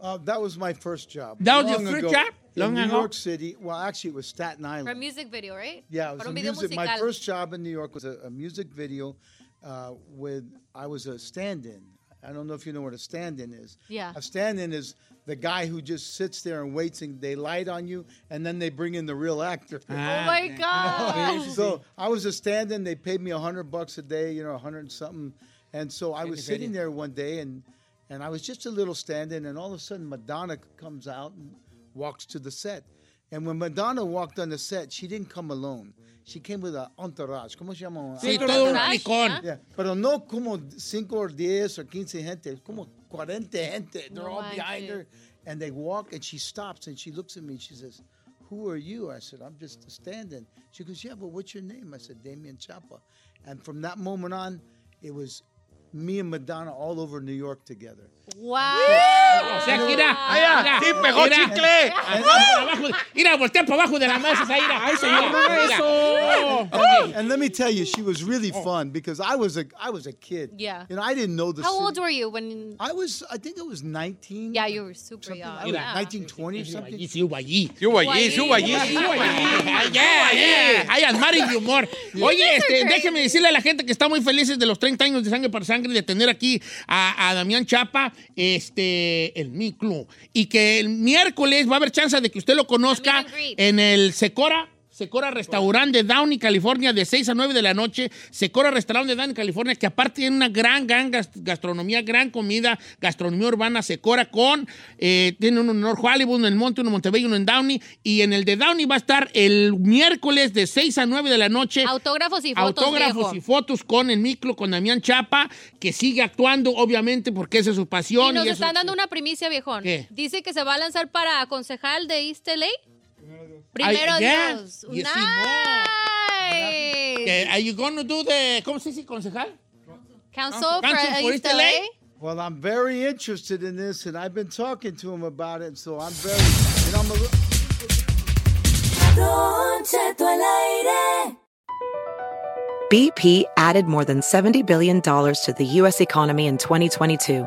Uh, that was my first job. That was your Long first ago, job? In New ago? York City. Well, actually, it was Staten For a Island. music video, right? Yeah, it was Para a music. My first job in New York was a, a music video uh, with. I was a stand-in. I don't know if you know what a stand-in is. Yeah. A stand-in is the guy who just sits there and waits and they light on you and then they bring in the real actor. Oh my ah. God. so I was a stand-in. They paid me a hundred bucks a day, you know, a hundred and something. And so I was sitting there one day and and I was just a little stand-in, and all of a sudden Madonna comes out and walks to the set. And when Madonna walked on the set, she didn't come alone. She came with an entourage. ¿Cómo se llama? Sí, Entourage. todo un licón. Yeah, pero no como 5 or 10 or 15 gente, como 40 gente. They're No all behind her. And they walk and she stops and she looks at me and she says, Who are you? I said, I'm just standing. She goes, Yeah, but what's your name? I said, Damien Chapa. And from that moment on, it was me and Madonna all over New York together. Wow. O sea, que mira, mira, sí, pegó mira. chicle. Mira, voltea para abajo de la mesa, esa ira. Ay, señor, eso. And, and let me tell you, she was really fun because I was a I was a kid. Yeah. You know, I didn't know the How city. old were you when? I was, I think it was 19. Yeah, you were super something. young. I was Yeah. 1920 or something. sí hubo allí. Sí hubo allí, sí hubo allí. Sí, hubo allí. Yeah, yeah. Hay almares de humor. Oye, este, déjeme decirle a la gente que está muy felices de los 30 años de Sangre por Sangre de tener aquí a, a Damián Chapa, este, el micro. Y que el miércoles va a haber chance de que usted lo conozca en el Secora. Secora Restaurant de Downey, California, de 6 a 9 de la noche. Secora Restaurant de Downey, California, que aparte tiene una gran, gran gas- gastronomía, gran comida, gastronomía urbana. Secora con, eh, tiene uno en North Hollywood, uno en Monte, uno en Montebello, uno en Downey. Y en el de Downey va a estar el miércoles de 6 a 9 de la noche. Autógrafos y fotos. Autógrafos viejo. y fotos con el micro, con Damián Chapa, que sigue actuando, obviamente, porque esa es su pasión. Y nos están dando una primicia, viejón. ¿Qué? Dice que se va a lanzar para concejal de East LA. Primero Ay, yeah. Dios. Yes, Nice. que, are you gonna do the, ¿cómo se dice, concejal? Council, Council for for East East LA. LA? Well, I'm very interested in this, and I've been talking to him about it, so I'm very, you know, I'm a, li- Don Cheto al aire. BP added more than $70 billion to the U.S. economy in 2022.